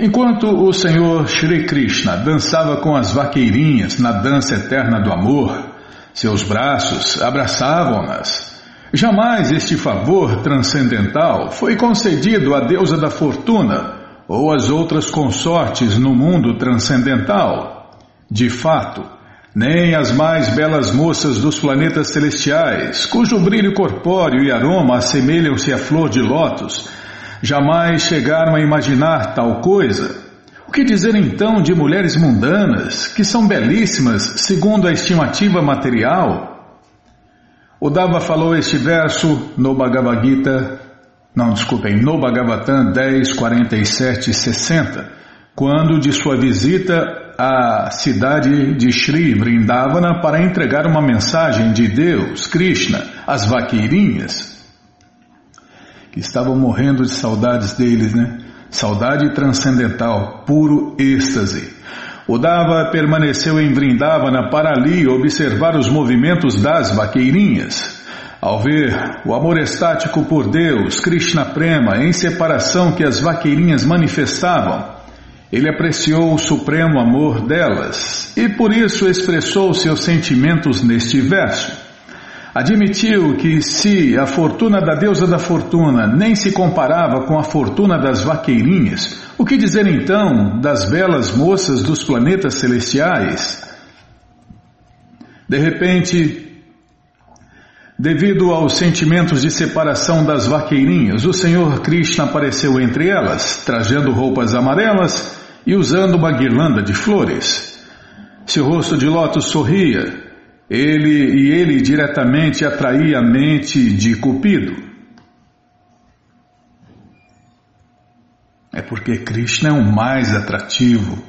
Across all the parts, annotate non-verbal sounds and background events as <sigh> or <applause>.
Enquanto o Senhor Shri Krishna dançava com as vaqueirinhas na dança eterna do amor, seus braços abraçavam-nas. Jamais este favor transcendental foi concedido à deusa da fortuna ou às outras consortes no mundo transcendental. De fato, nem as mais belas moças dos planetas celestiais, cujo brilho corpóreo e aroma assemelham-se à flor de lótus, jamais chegaram a imaginar tal coisa. O que dizer então de mulheres mundanas, que são belíssimas segundo a estimativa material? O Dava falou este verso no Bhagavad Gita, não, desculpem, no Bhagavatam 10, 47 e 60, quando de sua visita à cidade de Sri Vrindavana para entregar uma mensagem de Deus, Krishna, às vaqueirinhas, que estavam morrendo de saudades deles, né? Saudade transcendental, puro êxtase. O Dava permaneceu em Vrindavana para ali observar os movimentos das vaqueirinhas. Ao ver o amor estático por Deus, Krishna Prema, em separação que as vaqueirinhas manifestavam, ele apreciou o supremo amor delas e por isso expressou seus sentimentos neste verso admitiu que se a fortuna da deusa da fortuna nem se comparava com a fortuna das vaqueirinhas, o que dizer então das belas moças dos planetas celestiais? De repente, devido aos sentimentos de separação das vaqueirinhas, o Senhor Krishna apareceu entre elas, trajando roupas amarelas e usando uma guirlanda de flores. Seu rosto de lótus sorria, ele e ele diretamente atraía a mente de Cupido. É porque Krishna é o mais atrativo,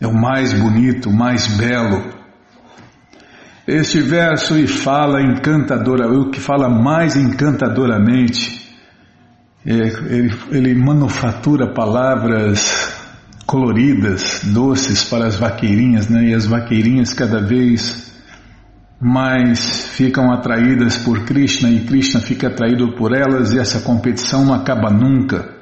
é o mais bonito, o mais belo. Este verso e fala encantadora, o que fala mais encantadoramente, é, ele, ele manufatura palavras coloridas, doces para as vaqueirinhas, né? E as vaqueirinhas cada vez mas ficam atraídas por Krishna e Krishna fica atraído por elas e essa competição não acaba nunca.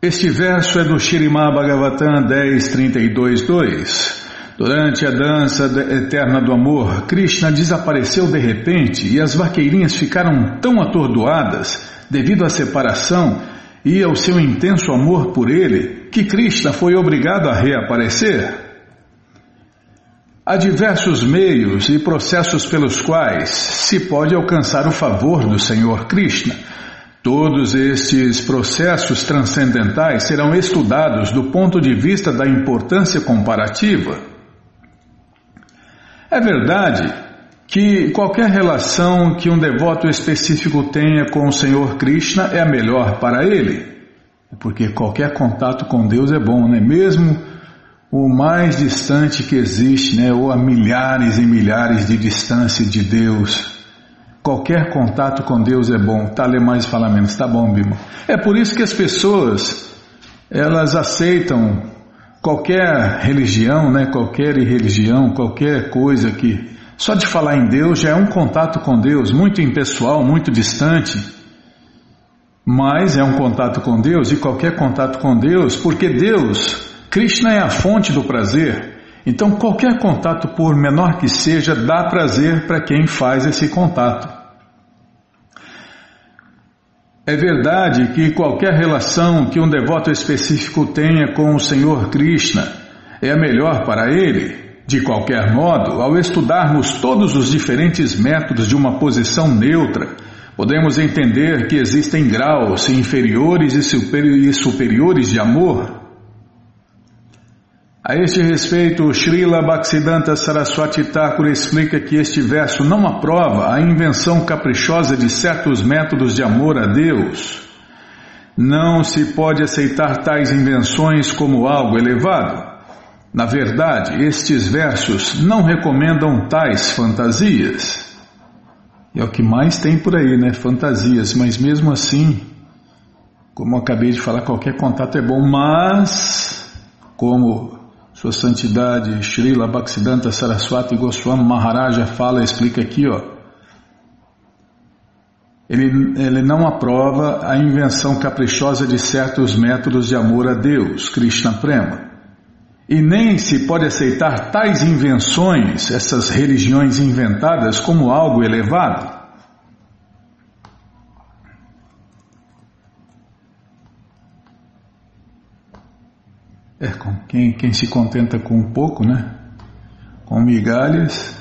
Este verso é do Shirimá Bhagavatam 10.32.2. Durante a dança eterna do amor, Krishna desapareceu de repente e as vaqueirinhas ficaram tão atordoadas devido à separação e ao seu intenso amor por ele que Krishna foi obrigado a reaparecer. Há diversos meios e processos pelos quais se pode alcançar o favor do Senhor Krishna. Todos estes processos transcendentais serão estudados do ponto de vista da importância comparativa. É verdade que qualquer relação que um devoto específico tenha com o Senhor Krishna é a melhor para ele, porque qualquer contato com Deus é bom, né? Mesmo o mais distante que existe, né, ou a milhares e milhares de distância de Deus. Qualquer contato com Deus é bom. Tá ler mais fala menos, tá bom, Bima. É por isso que as pessoas elas aceitam qualquer religião, né, qualquer religião, qualquer coisa que só de falar em Deus já é um contato com Deus, muito impessoal, muito distante. Mas é um contato com Deus e qualquer contato com Deus, porque Deus Krishna é a fonte do prazer, então qualquer contato, por menor que seja, dá prazer para quem faz esse contato. É verdade que qualquer relação que um devoto específico tenha com o Senhor Krishna é a melhor para ele. De qualquer modo, ao estudarmos todos os diferentes métodos de uma posição neutra, podemos entender que existem graus inferiores e superiores de amor a este respeito, Srila Bhaktisiddhanta Saraswati Thakur explica que este verso não aprova a invenção caprichosa de certos métodos de amor a Deus. Não se pode aceitar tais invenções como algo elevado. Na verdade, estes versos não recomendam tais fantasias. É o que mais tem por aí, né? Fantasias, mas mesmo assim, como eu acabei de falar, qualquer contato é bom, mas, como sua Santidade Srila Bhaktisiddhanta Saraswati Goswami Maharaja fala, explica aqui, ó. ele, ele não aprova a invenção caprichosa de certos métodos de amor a Deus, Krishna Prema. E nem se pode aceitar tais invenções, essas religiões inventadas, como algo elevado. É, quem, quem se contenta com um pouco, né? Com migalhas.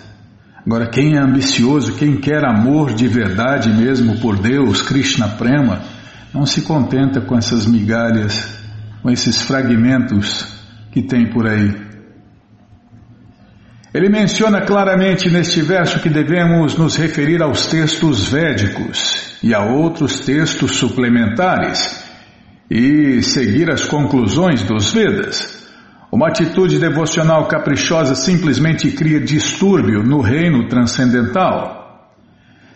Agora, quem é ambicioso, quem quer amor de verdade mesmo por Deus, Krishna Prema, não se contenta com essas migalhas, com esses fragmentos que tem por aí. Ele menciona claramente neste verso que devemos nos referir aos textos védicos e a outros textos suplementares e seguir as conclusões dos Vedas. Uma atitude devocional caprichosa simplesmente cria distúrbio no reino transcendental.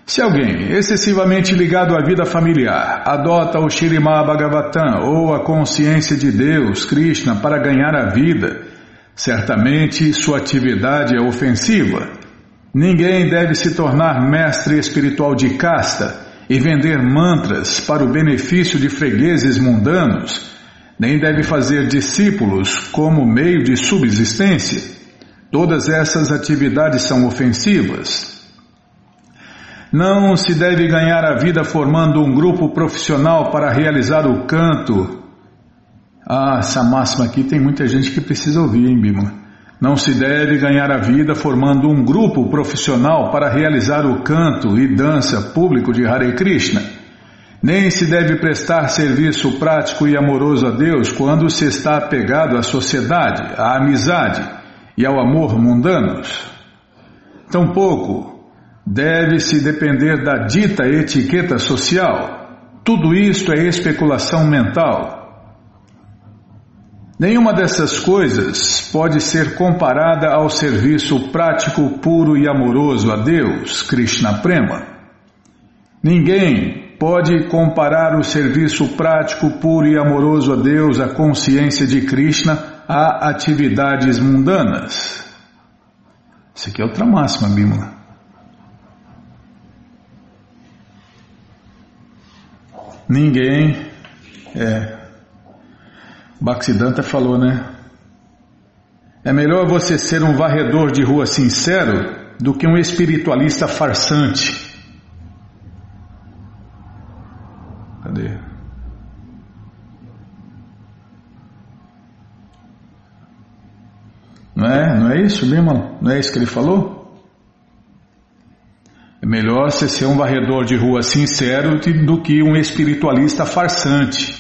Se alguém, excessivamente ligado à vida familiar, adota o Shirimá Bhagavatam ou a consciência de Deus, Krishna, para ganhar a vida, certamente sua atividade é ofensiva. Ninguém deve se tornar mestre espiritual de casta e vender mantras para o benefício de fregueses mundanos, nem deve fazer discípulos como meio de subsistência. Todas essas atividades são ofensivas. Não se deve ganhar a vida formando um grupo profissional para realizar o canto. Ah, essa máxima aqui tem muita gente que precisa ouvir, hein, Bima? Não se deve ganhar a vida formando um grupo profissional para realizar o canto e dança público de Hare Krishna. Nem se deve prestar serviço prático e amoroso a Deus quando se está apegado à sociedade, à amizade e ao amor mundanos. Tampouco deve-se depender da dita etiqueta social. Tudo isto é especulação mental Nenhuma dessas coisas pode ser comparada ao serviço prático, puro e amoroso a Deus, Krishna Prema. Ninguém pode comparar o serviço prático, puro e amoroso a Deus, a consciência de Krishna, a atividades mundanas. Isso aqui é outra máxima, Bimala. Ninguém é, Bhaktisiddhanta falou, né? É melhor você ser um varredor de rua sincero do que um espiritualista farsante. Cadê? Não é? Não é isso, Bima? Não é isso que ele falou? É melhor você ser um varredor de rua sincero do que um espiritualista farsante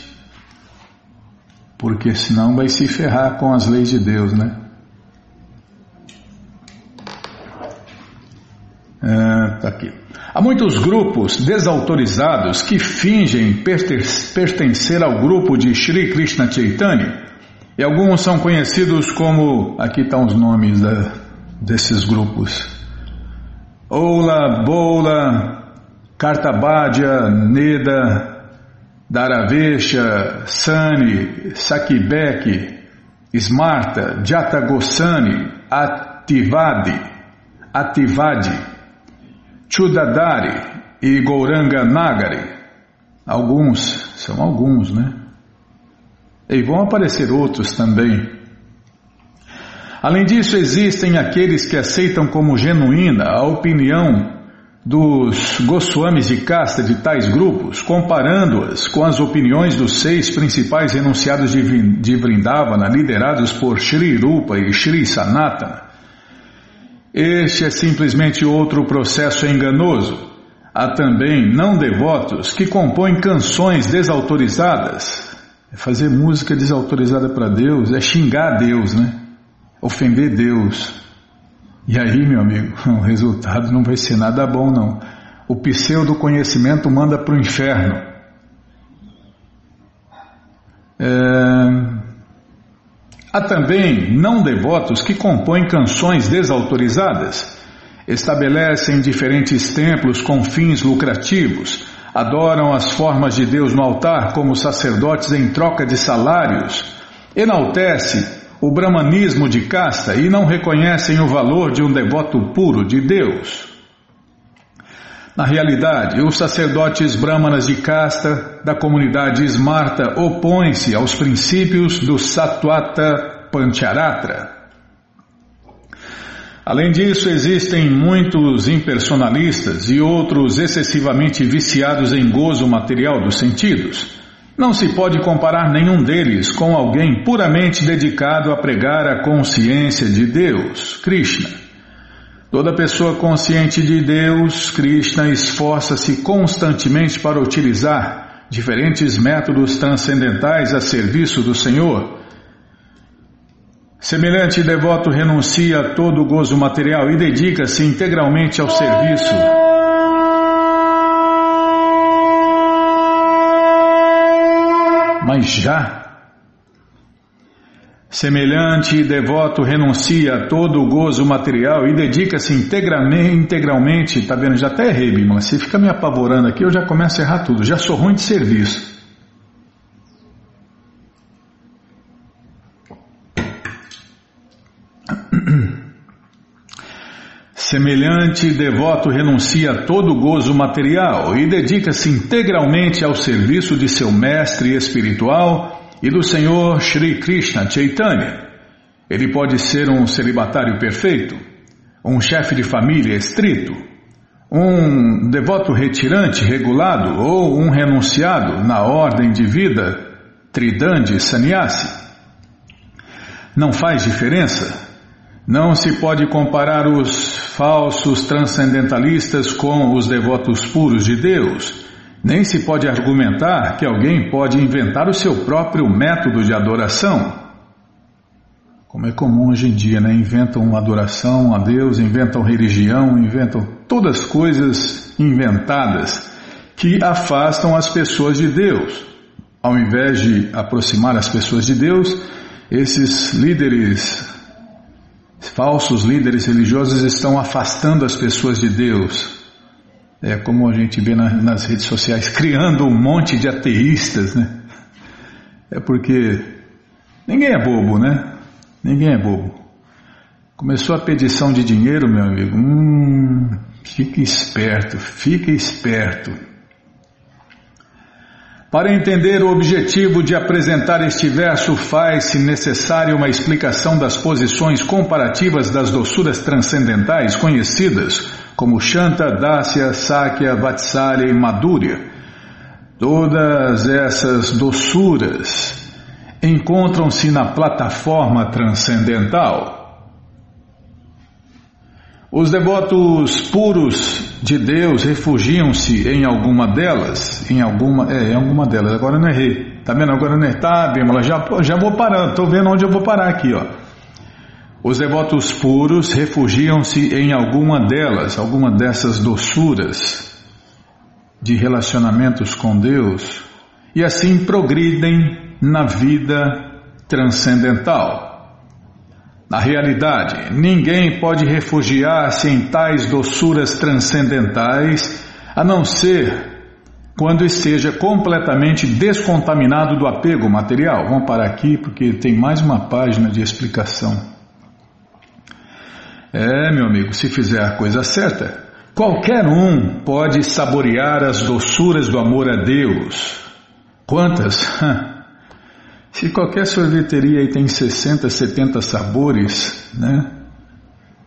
porque senão vai se ferrar com as leis de Deus, né? É, tá aqui. Há muitos grupos desautorizados que fingem pertencer ao grupo de Sri Krishna Chaitanya e alguns são conhecidos como. Aqui estão os nomes da, desses grupos: Ola, Bola, Kartabadya, Neda, Daravesha, Sani, Sakibek, Smarta, Jatagosani, Ativadi, Ativadi, Chudadari e Gouranga Nagari. Alguns, são alguns, né? E vão aparecer outros também. Além disso, existem aqueles que aceitam como genuína a opinião dos Goswamis de casta de tais grupos, comparando-as com as opiniões dos seis principais enunciados de, Vrindavana, liderados por Sri Rupa e Sri Sanatana. Este é simplesmente outro processo enganoso. Há também não devotos que compõem canções desautorizadas. É fazer música desautorizada para Deus é xingar Deus, né? Ofender Deus. E aí, meu amigo, <laughs> o resultado não vai ser nada bom, não. O pseudo conhecimento manda para o inferno. É... Há também não devotos que compõem canções desautorizadas, estabelecem diferentes templos com fins lucrativos, adoram as formas de Deus no altar como sacerdotes em troca de salários, enaltece o brahmanismo de casta e não reconhecem o valor de um devoto puro de Deus. Na realidade, os sacerdotes brahmanas de casta da comunidade Smarta opõem-se aos princípios do Sattwata Pancharatra. Além disso, existem muitos impersonalistas e outros excessivamente viciados em gozo material dos sentidos. Não se pode comparar nenhum deles com alguém puramente dedicado a pregar a consciência de Deus, Krishna. Toda pessoa consciente de Deus, Krishna, esforça-se constantemente para utilizar diferentes métodos transcendentais a serviço do Senhor Semelhante devoto renuncia a todo gozo material e dedica-se integralmente ao serviço. Mas já Semelhante devoto renuncia a todo o gozo material e dedica-se integralmente, tá vendo? Já até errei, Bima. Se fica me apavorando aqui, eu já começo a errar tudo. Já sou ruim de serviço. Semelhante devoto renuncia a todo gozo material e dedica-se integralmente ao serviço de seu mestre espiritual e do Senhor Sri Krishna Chaitanya. Ele pode ser um celibatário perfeito, um chefe de família estrito, um devoto retirante regulado ou um renunciado na ordem de vida Tridandi Sannyasi. Não faz diferença não se pode comparar os falsos transcendentalistas com os devotos puros de Deus. Nem se pode argumentar que alguém pode inventar o seu próprio método de adoração. Como é comum hoje em dia, né? Inventam uma adoração a Deus, inventam religião, inventam todas coisas inventadas que afastam as pessoas de Deus. Ao invés de aproximar as pessoas de Deus, esses líderes falsos líderes religiosos estão afastando as pessoas de Deus. É como a gente vê na, nas redes sociais, criando um monte de ateístas, né? É porque ninguém é bobo, né? Ninguém é bobo. Começou a pedição de dinheiro, meu amigo. Hum, fique esperto, fique esperto. Para entender o objetivo de apresentar este verso, faz-se necessária uma explicação das posições comparativas das doçuras transcendentais conhecidas como Shanta, Dasya, Sakya, Vatsalya e Madhurya. Todas essas doçuras encontram-se na plataforma transcendental. Os devotos puros de Deus refugiam-se em alguma delas, em alguma, é, em alguma delas. Agora não errei. Tá vendo? Agora não errei. Tá, Bímola, já, já vou parando. Tô vendo onde eu vou parar aqui, ó. Os devotos puros refugiam-se em alguma delas, alguma dessas doçuras de relacionamentos com Deus e assim progridem na vida transcendental. Na realidade, ninguém pode refugiar-se em tais doçuras transcendentais a não ser quando esteja completamente descontaminado do apego material. Vamos parar aqui porque tem mais uma página de explicação. É, meu amigo, se fizer a coisa certa, qualquer um pode saborear as doçuras do amor a Deus. Quantas? <laughs> Se qualquer sorveteria aí tem 60, 70 sabores, né?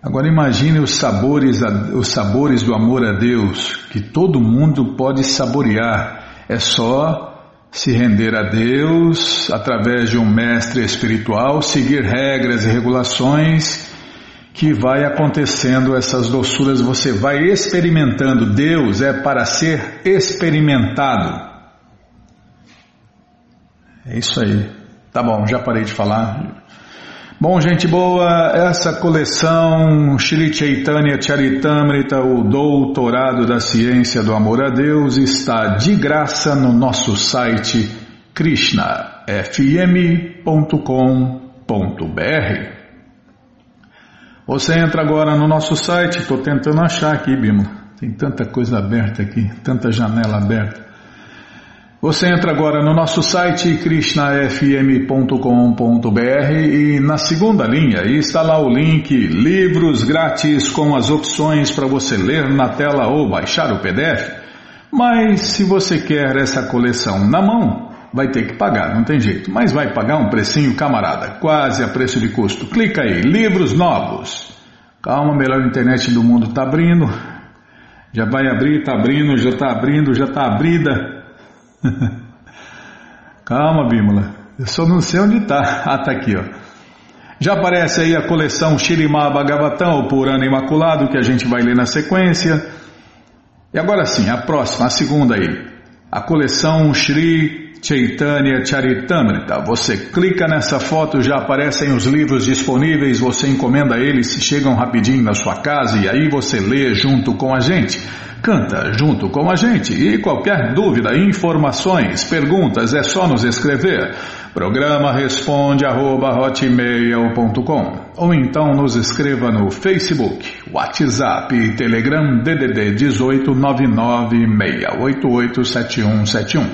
Agora imagine os sabores, os sabores do amor a Deus, que todo mundo pode saborear. É só se render a Deus através de um mestre espiritual, seguir regras e regulações que vai acontecendo essas doçuras, você vai experimentando. Deus é para ser experimentado. É isso aí. Tá bom, já parei de falar. Bom, gente boa, essa coleção Shri Chaitanya Charitamrita, o Doutorado da Ciência do Amor a Deus, está de graça no nosso site krishnafm.com.br. Você entra agora no nosso site, estou tentando achar aqui, Bima. Tem tanta coisa aberta aqui, tanta janela aberta. Você entra agora no nosso site krishnafm.com.br e na segunda linha está lá o link Livros Grátis com as opções para você ler na tela ou baixar o PDF. Mas se você quer essa coleção na mão, vai ter que pagar, não tem jeito. Mas vai pagar um precinho, camarada, quase a preço de custo. Clica aí, livros novos. Calma, melhor internet do mundo está abrindo. Já vai abrir, está abrindo, já está abrindo, já está abrida. <laughs> Calma, Bímola. Eu só não sei onde está. <laughs> Ah, está aqui, ó. Já aparece aí a coleção Shirimá Bhagavatam, o Purana Imaculado, que a gente vai ler na sequência. E agora sim, a próxima, a segunda aí. A coleção Shri Chaitanya Charitamrita. Você clica nessa foto, já aparecem os livros disponíveis, você encomenda eles, chegam rapidinho na sua casa e aí você lê junto com a gente. Canta junto com a gente e qualquer dúvida, informações, perguntas é só nos escrever. Programa responde arroba, ou então nos escreva no Facebook, WhatsApp e Telegram DDD 18 996887171.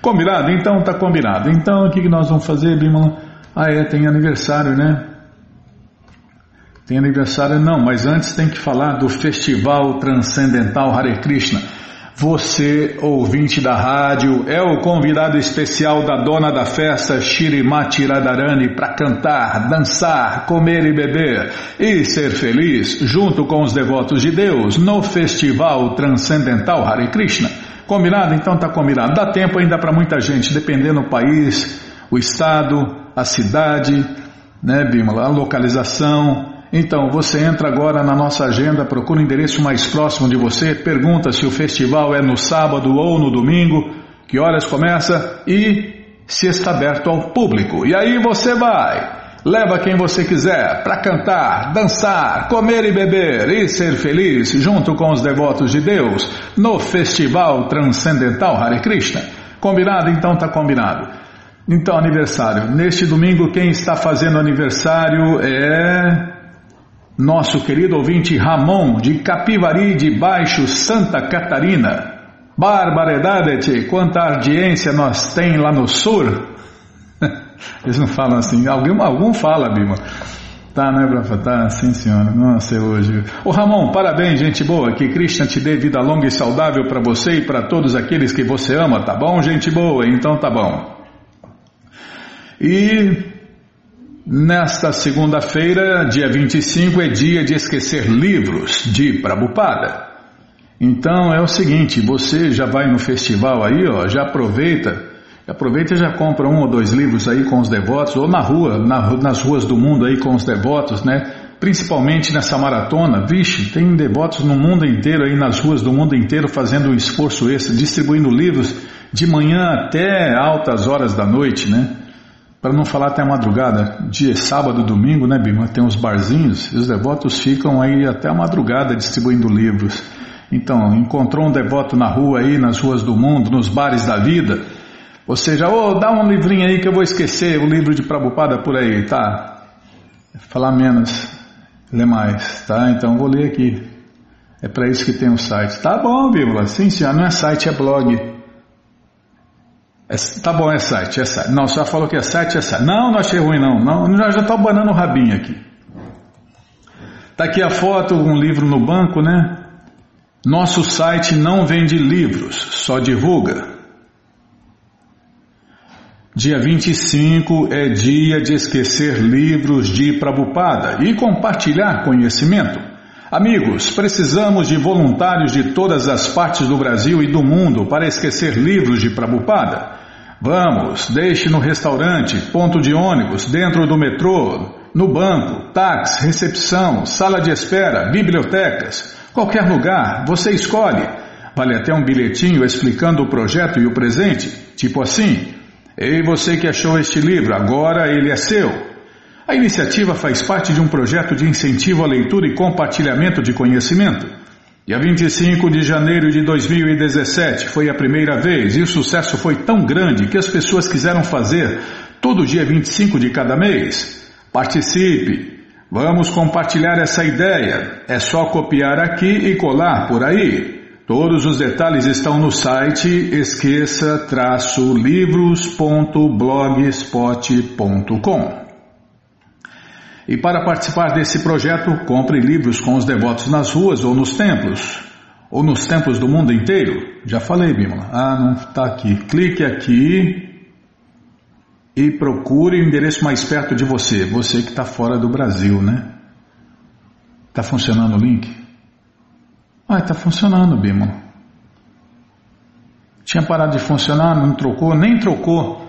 Combinado? Então tá combinado. Então o que nós vamos fazer, Bimala? Ah é, tem aniversário, né? Tem aniversário não, mas antes tem que falar do Festival Transcendental Hare Krishna. Você, ouvinte da rádio, é o convidado especial da dona da festa Shirimati Radharani para cantar, dançar, comer e beber e ser feliz junto com os devotos de Deus no Festival Transcendental Hare Krishna. Combinado? Então tá combinado. Dá tempo ainda para muita gente, dependendo do país, o estado, a cidade, né, Bimala, a localização. Então, você entra agora na nossa agenda, procura o endereço mais próximo de você, pergunta se o festival é no sábado ou no domingo, que horas começa e se está aberto ao público. E aí você vai. Leva quem você quiser para cantar, dançar, comer e beber e ser feliz junto com os devotos de Deus no Festival Transcendental Hare Krishna. Combinado? Então tá combinado. Então, aniversário. Neste domingo, quem está fazendo aniversário é nosso querido ouvinte Ramon, de Capivari de Baixo, Santa Catarina. Barbaridade, quanta audiência nós tem lá no sul. <laughs> Eles não falam assim, algum, algum fala, Bima. Tá, né, Brafa? Tá, sim, senhora. Nossa, é hoje. Ô Ramon, parabéns, gente boa. Que Krishna te dê vida longa e saudável para você e para todos aqueles que você ama, tá bom, gente boa? Então tá bom. E Nesta segunda-feira, dia 25, é dia de esquecer livros de Prabhupada. Então é o seguinte, você já vai no festival aí, ó, já aproveita, aproveita e já compra um ou dois livros aí com os devotos, ou na rua, na, nas ruas do mundo aí com os devotos, né? Principalmente nessa maratona, vixe, tem devotos no mundo inteiro aí, nas ruas do mundo inteiro, fazendo um esforço extra, distribuindo livros de manhã até altas horas da noite, né? Para não falar até a madrugada, dia sábado, domingo, né, Bima? Tem os barzinhos, e os devotos ficam aí até a madrugada distribuindo livros. Então, encontrou um devoto na rua aí, nas ruas do mundo, nos bares da vida, ou seja, oh, dá um livrinho aí que eu vou esquecer, o livro de Prabhupada por aí, tá? Falar menos, ler mais, tá? Então vou ler aqui. É para isso que tem o um site. Tá bom, Bíblia. Sim, senhor, não é site, é blog. É, tá bom, é site, é site. Não, já falou que é site, é site. Não, não achei ruim, não. não já estou banando o rabinho aqui. Tá aqui a foto, um livro no banco, né? Nosso site não vende livros, só divulga. Dia 25 é dia de esquecer livros de Prabupada e compartilhar conhecimento. Amigos, precisamos de voluntários de todas as partes do Brasil e do mundo para esquecer livros de Prabupada. Vamos, deixe no restaurante, ponto de ônibus, dentro do metrô, no banco, táxi, recepção, sala de espera, bibliotecas, qualquer lugar, você escolhe. Vale até um bilhetinho explicando o projeto e o presente, tipo assim: Ei, você que achou este livro, agora ele é seu. A iniciativa faz parte de um projeto de incentivo à leitura e compartilhamento de conhecimento. Dia 25 de janeiro de 2017 foi a primeira vez e o sucesso foi tão grande que as pessoas quiseram fazer todo dia 25 de cada mês. Participe! Vamos compartilhar essa ideia. É só copiar aqui e colar por aí. Todos os detalhes estão no site esqueça-livros.blogspot.com. E para participar desse projeto, compre livros com os devotos nas ruas ou nos templos, ou nos templos do mundo inteiro. Já falei, Bimala. Ah, não está aqui. Clique aqui e procure o endereço mais perto de você. Você que está fora do Brasil, né? Está funcionando o link? Ah, está funcionando, Bimala. Tinha parado de funcionar, não trocou, nem trocou.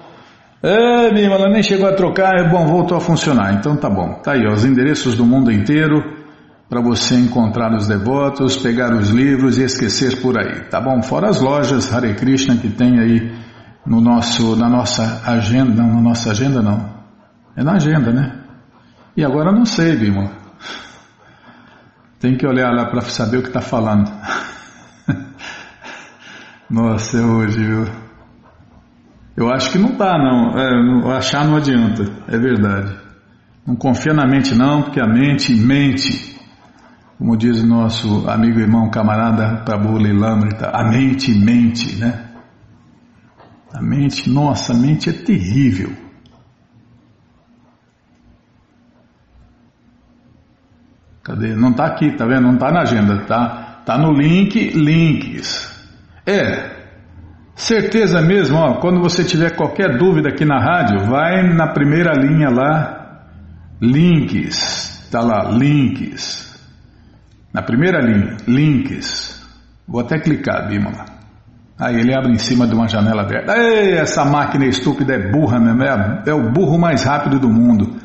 É, ela nem chegou a trocar, é bom, voltou a funcionar. Então tá bom. Tá aí, ó, os endereços do mundo inteiro para você encontrar os devotos, pegar os livros e esquecer por aí, tá bom? Fora as lojas Hare Krishna que tem aí no nosso, na nossa agenda, não, na nossa agenda não, é na agenda, né? E agora não sei, Bima. Tem que olhar lá para saber o que está falando. <laughs> Nossa, é hoje, viu? Eu acho que não tá, não. É, achar não adianta, é verdade. Não confia na mente, não, porque a mente mente. Como diz o nosso amigo irmão camarada Prabhu Lilamrita, a mente mente, né? A mente, nossa, a mente é terrível. Cadê? Não está aqui, tá vendo? Não está na agenda, tá? Tá no link, links. É, Certeza mesmo, ó, quando você tiver qualquer dúvida aqui na rádio, vai na primeira linha lá, links, tá lá, links. Na primeira linha, links. Vou até clicar, Bímola. Aí ele abre em cima de uma janela aberta. Ei, essa máquina estúpida é burra mesmo, é, é o burro mais rápido do mundo.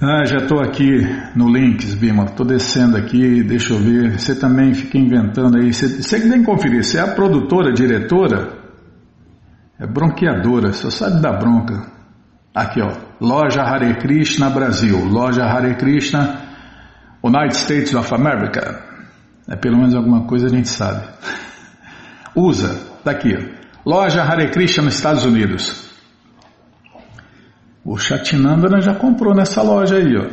Ah, já estou aqui no Links, Bima. Estou descendo aqui, deixa eu ver. Você também fica inventando aí. Você, que tem que conferir. Você é a produtora, diretora? É bronqueadora, só sabe da bronca. Aqui, ó. Loja Hare Krishna Brasil. Loja Hare Krishna United States of America. É pelo menos alguma coisa a gente sabe. <laughs> Usa, tá ó. Loja Hare Krishna nos Estados Unidos. O Chatinandana já comprou nessa loja aí, ó.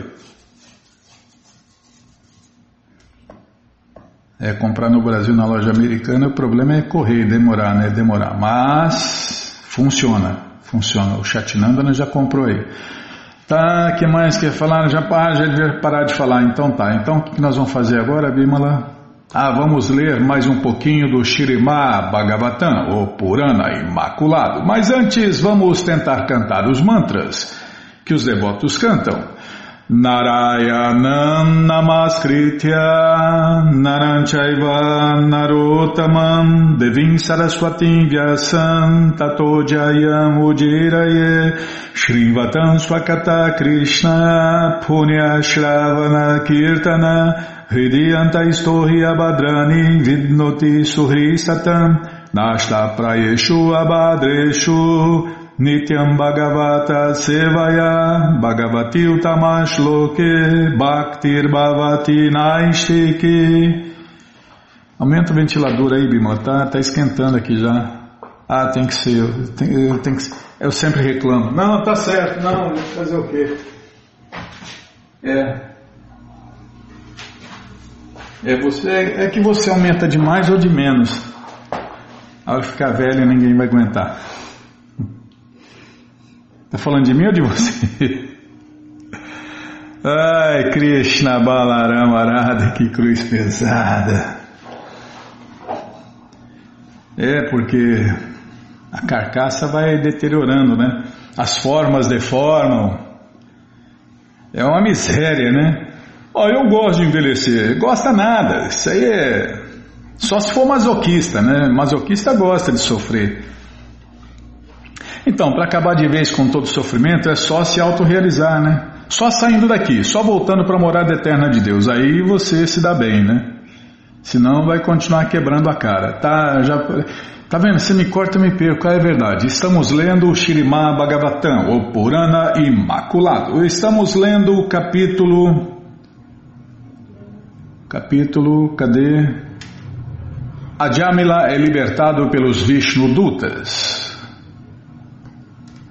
É, comprar no Brasil na loja americana, o problema é correr, demorar, né? Demorar. Mas funciona, funciona. O Chatinandana já comprou aí. Tá, que mais quer falar? Já, já devia parar de falar, então tá. Então o que nós vamos fazer agora, Bimala? Ah, vamos ler mais um pouquinho do Shirimá Bhagavatam, o Purana Imaculado. Mas antes, vamos tentar cantar os mantras que os devotos cantam. Narayanam Namaskritya Naranchaiva Narotamam Devim Saraswatim Vyasam Tato Jayam Ujiraye Shrivatam Swakata Krishna Punya Shravana Kirtana Hridiyanta Istohi Abhadrani Vidnoti Suhri Satam Nashta Prayeshu Abhadreshu Nityam Bhagavata Sevaya Bhagavati Utamash Loke Bhaktir Bhavati Naistiki Aumenta o ventilador aí, Bima, tá, tá esquentando aqui já. Ah, tem que ser, tem, tem que, eu sempre reclamo. Não, tá certo, não, fazer o quê? É, é, você, é, que você aumenta de mais ou de menos. Ao ficar velho, ninguém vai aguentar. Está falando de mim ou de você? <laughs> Ai, Krishna Balarama Arada, que cruz pesada. É, porque a carcaça vai deteriorando, né? As formas deformam. É uma miséria, né? Ó, eu gosto de envelhecer. Gosta nada. Isso aí é. Só se for masoquista, né? Masoquista gosta de sofrer. Então, para acabar de vez com todo o sofrimento, é só se autorrealizar, né? Só saindo daqui, só voltando para a morada eterna de Deus. Aí você se dá bem, né? Senão vai continuar quebrando a cara. Tá, já, tá vendo? Você me corta, eu me perco. Ah, é verdade. Estamos lendo o Shirimá Bhagavatam, o Purana Imaculado. Estamos lendo o capítulo Capítulo, cadê? Adjamila é libertado pelos Vishnudutas.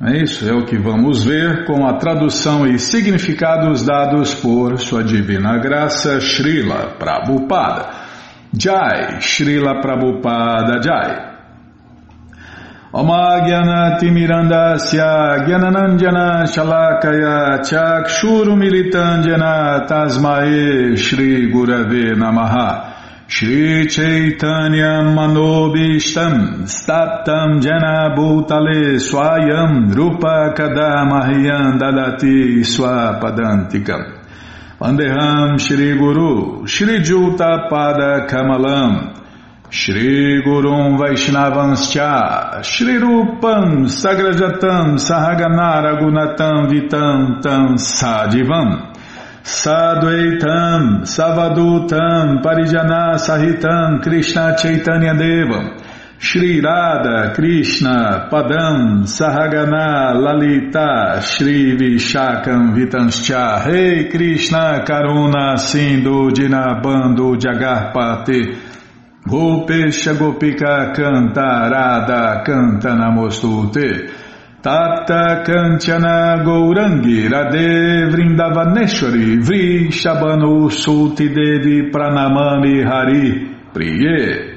É isso, é o que vamos ver com a tradução e significados dados por Sua Divina Graça Srila Prabhupada. Jai, Srila Prabhupada Jai. Omagyanatimirandasya Gyananandjana Shalakaya Chakshurumilitandjana Tasmae Shri Gurave Namaha. Shri Chaitanya Manobishtam Staptam Jana Bhutale Swayam Rupa Kadamahyam Dadati Swapadantikam. Vandeham Shri Guru Shri Gurum Vaishnavanscha Shri Rupam Sagrajatam Sahaganara Gunatam Vitam Tam Sadivam Sadvaitam Savadutam Parijana Sahitam Krishna Chaitanya Devam Shri Radha Krishna Padam Sahagana Lalita Shri Vishakam Vitanscha Rei hey Krishna Karuna Sindhu Dinabando Jagarpati Gopesha Gopika Canta Radha Canta Namostute Tata Kanchana Gourangi Radhe Vrindavaneshwari Vri Shabanu Sulti Devi Pranamani Hari Priye.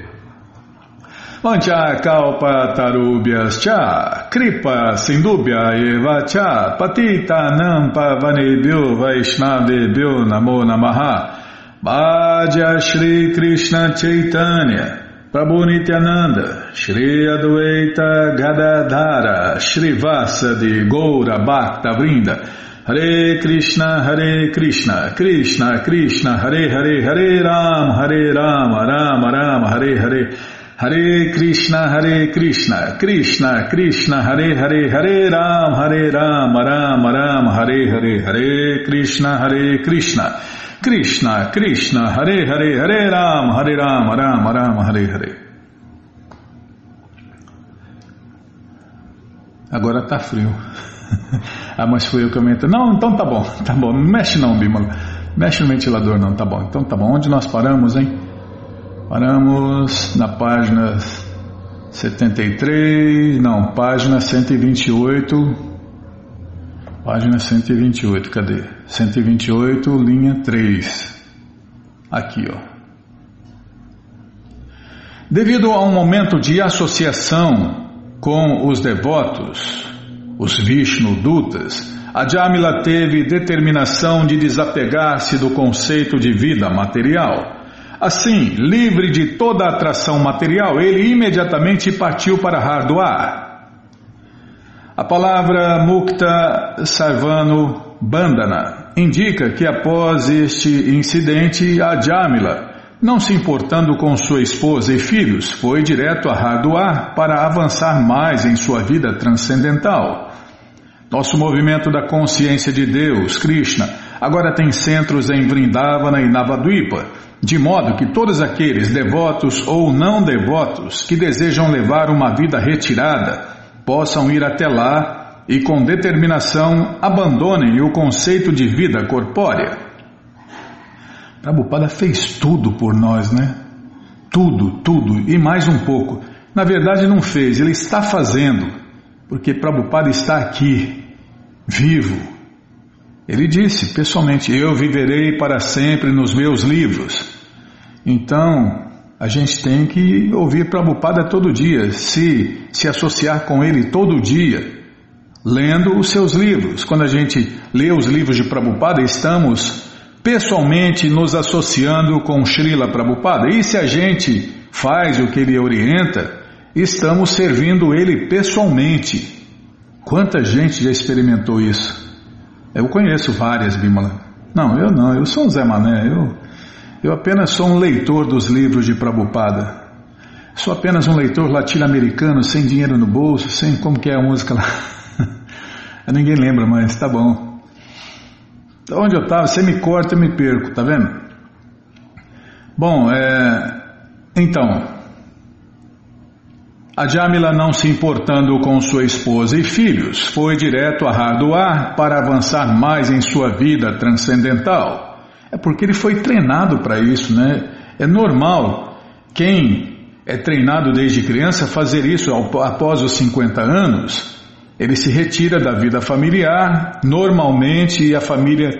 Mancha Kalpa Tarubhyas Cha Kripa Sindubhya Eva Cha Patita Nampa Vanebhyo Vaishnavebhyo Namo Namaha Bhaja Shri Krishna Chaitanya Prabhu Nityananda Shri Adwaita Gadadhara Shri Vasadi Goura Bhakta Vrinda. Hare Krishna Hare Krishna Krishna Krishna Hare Hare Hare Ram Hare Ram Ram Ram Hare Hare Hare Krishna Hare Krishna Krishna Krishna Hare Hare Hare Ram Hare Ram Ram Ram Hare Hare Hare Krishna Hare Krishna Krishna, Krishna, Hare Hare, Hare Ram, Hare Ram, Ram, Ram, Hare Hare. Agora tá frio. <laughs> ah, mas foi eu que aumentei. Não, então tá bom, <laughs> tá bom. Não mexe não, Bímola. Mexe no ventilador não, tá bom. Então tá bom. Onde nós paramos, hein? Paramos na página 73, não, página 128. Página 128, cadê? 128, linha 3. Aqui, ó. Devido a um momento de associação com os devotos, os Vishnu Dutas, a Jamila teve determinação de desapegar-se do conceito de vida material. Assim, livre de toda atração material, ele imediatamente partiu para Hardwar, a palavra Mukta Sarvano Bandana indica que após este incidente, a Jamila, não se importando com sua esposa e filhos, foi direto a Hardwar para avançar mais em sua vida transcendental. Nosso movimento da consciência de Deus, Krishna, agora tem centros em Vrindavana e Navadvipa, de modo que todos aqueles devotos ou não devotos que desejam levar uma vida retirada, possam ir até lá e com determinação abandonem o conceito de vida corpórea. Prabhupada fez tudo por nós, né? Tudo, tudo e mais um pouco. Na verdade, não fez, ele está fazendo, porque Prabhupada está aqui, vivo. Ele disse pessoalmente: Eu viverei para sempre nos meus livros. Então, a gente tem que ouvir Prabhupada todo dia, se, se associar com ele todo dia, lendo os seus livros. Quando a gente lê os livros de Prabhupada, estamos pessoalmente nos associando com Srila Prabhupada. E se a gente faz o que ele orienta, estamos servindo ele pessoalmente. Quanta gente já experimentou isso? Eu conheço várias, Bimala. Não, eu não, eu sou um Zé Mané, eu eu apenas sou um leitor dos livros de Prabhupada. Sou apenas um leitor latino-americano, sem dinheiro no bolso, sem como que é a música lá. <laughs> Ninguém lembra, mas tá bom. Onde eu estava, você me corta e me perco, tá vendo? Bom, é... então, a Jamila, não se importando com sua esposa e filhos, foi direto a Hardwar para avançar mais em sua vida transcendental. É porque ele foi treinado para isso, né? É normal quem é treinado desde criança fazer isso após os 50 anos. Ele se retira da vida familiar, normalmente, e a família,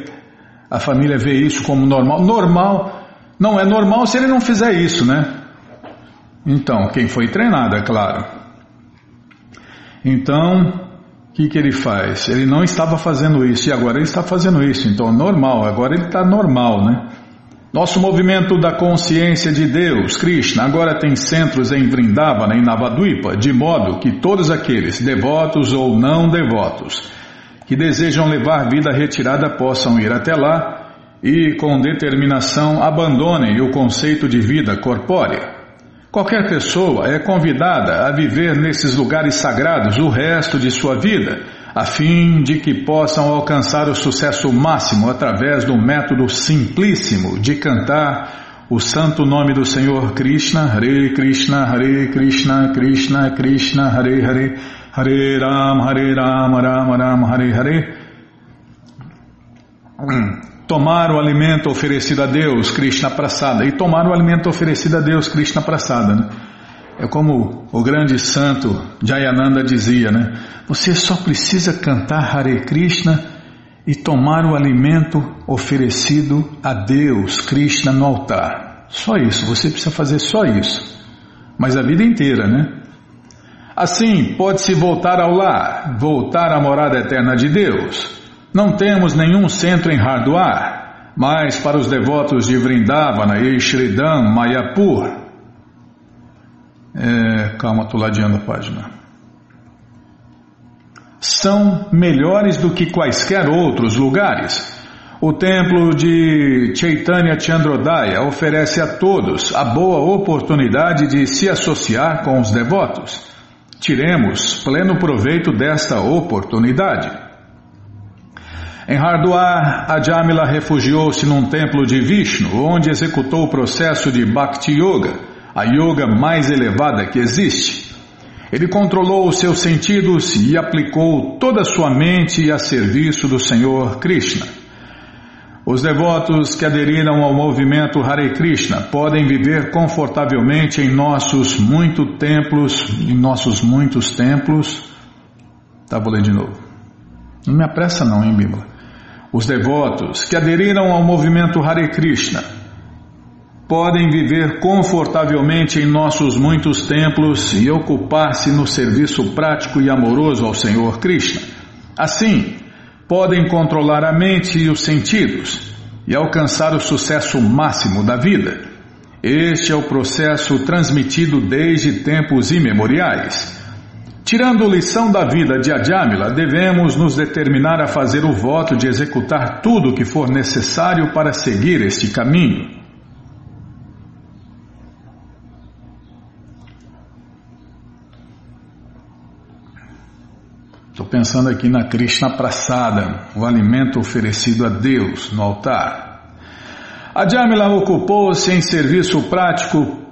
a família vê isso como normal. Normal Não é normal se ele não fizer isso, né? Então, quem foi treinado, é claro. Então, o que, que ele faz? Ele não estava fazendo isso e agora ele está fazendo isso. Então, normal, agora ele está normal, né? Nosso movimento da consciência de Deus, Krishna, agora tem centros em Vrindavana e Navadvipa, de modo que todos aqueles, devotos ou não devotos, que desejam levar vida retirada possam ir até lá e, com determinação, abandonem o conceito de vida corpórea. Qualquer pessoa é convidada a viver nesses lugares sagrados o resto de sua vida, a fim de que possam alcançar o sucesso máximo através do método simplíssimo de cantar o santo nome do Senhor Krishna, Hare Krishna, Hare Krishna, Krishna Krishna, Hare Hare, Hare Ram, Hare Ram, Ram Ram, Hare Hare. <clears throat> Tomar o alimento oferecido a Deus, Krishna Prasada, e tomar o alimento oferecido a Deus, Krishna Prasada. Né? É como o grande santo Jayananda dizia, né? Você só precisa cantar Hare Krishna e tomar o alimento oferecido a Deus, Krishna, no altar. Só isso, você precisa fazer só isso. Mas a vida inteira, né? Assim, pode-se voltar ao lar, voltar à morada eterna de Deus. Não temos nenhum centro em Hardwar, mas para os devotos de Vrindavana e Shridam Mayapur. É, calma, estou ladeando a página. São melhores do que quaisquer outros lugares. O templo de Chaitanya Chandrodaya oferece a todos a boa oportunidade de se associar com os devotos. Tiremos pleno proveito desta oportunidade. Em Hardwar, Ajamila refugiou-se num templo de Vishnu, onde executou o processo de Bhakti Yoga, a yoga mais elevada que existe. Ele controlou os seus sentidos e aplicou toda a sua mente a serviço do Senhor Krishna. Os devotos que aderiram ao movimento Hare Krishna podem viver confortavelmente em nossos muitos templos, em nossos muitos templos. Tá, vou ler de novo. Não me apressa não, hein, Bíblia? Os devotos que aderiram ao movimento Hare Krishna podem viver confortavelmente em nossos muitos templos e ocupar-se no serviço prático e amoroso ao Senhor Krishna. Assim, podem controlar a mente e os sentidos e alcançar o sucesso máximo da vida. Este é o processo transmitido desde tempos imemoriais. Tirando lição da vida de Adjamila, devemos nos determinar a fazer o voto de executar tudo o que for necessário para seguir este caminho. Estou pensando aqui na Krishna Prasada, o alimento oferecido a Deus no altar. A Jamila ocupou-se em serviço prático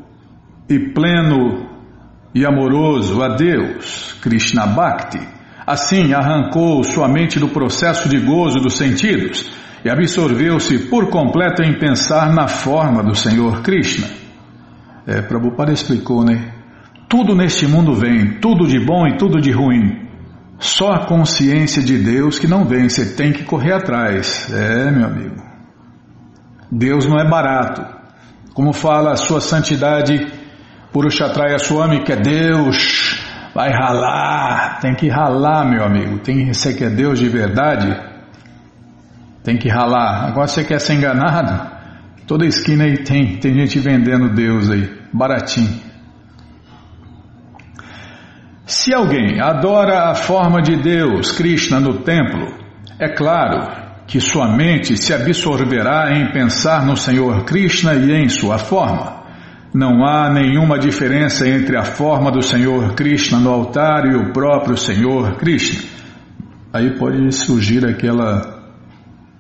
e pleno e amoroso a Deus, Krishna Bhakti. Assim, arrancou sua mente do processo de gozo dos sentidos e absorveu-se por completo em pensar na forma do Senhor Krishna. É, Prabhupada explicou, né? Tudo neste mundo vem, tudo de bom e tudo de ruim. Só a consciência de Deus que não vem, você tem que correr atrás. É, meu amigo. Deus não é barato. Como fala a sua santidade Purushatraya Swami, que é Deus, vai ralar, tem que ralar, meu amigo. Tem, você que é Deus de verdade, tem que ralar. Agora você quer ser enganado? Toda esquina aí tem, tem gente vendendo Deus aí, baratinho. Se alguém adora a forma de Deus, Krishna, no templo, é claro que sua mente se absorverá em pensar no Senhor Krishna e em sua forma. Não há nenhuma diferença entre a forma do Senhor Krishna no altar e o próprio Senhor Krishna. Aí pode surgir aquela